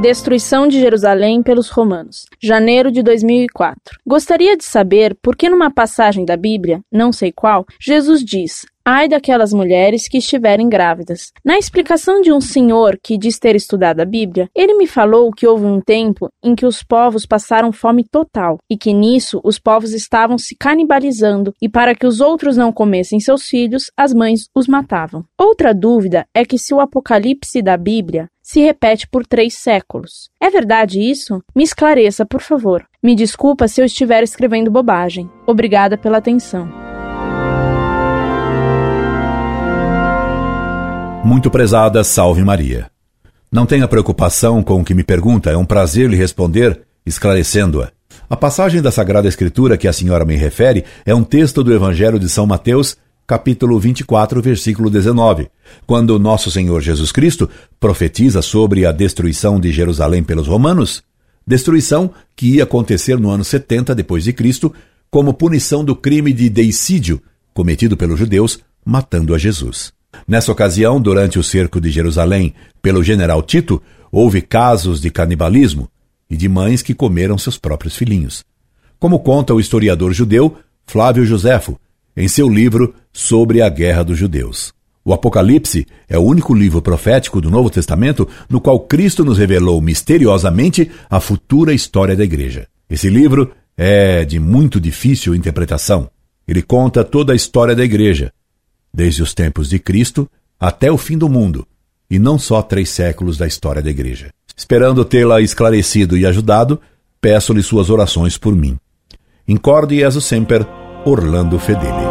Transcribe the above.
Destruição de Jerusalém pelos romanos. Janeiro de 2004. Gostaria de saber por que numa passagem da Bíblia, não sei qual, Jesus diz: Ai daquelas mulheres que estiverem grávidas. Na explicação de um senhor que diz ter estudado a Bíblia, ele me falou que houve um tempo em que os povos passaram fome total e que nisso os povos estavam se canibalizando e para que os outros não comessem seus filhos, as mães os matavam. Outra dúvida é que se o Apocalipse da Bíblia se repete por três séculos. É verdade isso? Me esclareça, por favor. Me desculpa se eu estiver escrevendo bobagem. Obrigada pela atenção. Muito prezada, salve Maria. Não tenha preocupação com o que me pergunta, é um prazer lhe responder, esclarecendo-a. A passagem da Sagrada Escritura que a senhora me refere é um texto do Evangelho de São Mateus, capítulo 24, versículo 19, quando nosso Senhor Jesus Cristo profetiza sobre a destruição de Jerusalém pelos romanos, destruição que ia acontecer no ano 70 depois de Cristo, como punição do crime de deicídio cometido pelos judeus matando a Jesus. Nessa ocasião, durante o cerco de Jerusalém pelo general Tito, houve casos de canibalismo e de mães que comeram seus próprios filhinhos. Como conta o historiador judeu Flávio Josefo em seu livro Sobre a Guerra dos Judeus. O Apocalipse é o único livro profético do Novo Testamento no qual Cristo nos revelou misteriosamente a futura história da Igreja. Esse livro é de muito difícil interpretação. Ele conta toda a história da Igreja, desde os tempos de Cristo até o fim do mundo, e não só três séculos da história da Igreja. Esperando tê-la esclarecido e ajudado, peço-lhe suas orações por mim. Incorde Jesus Semper, Orlando Fedeli.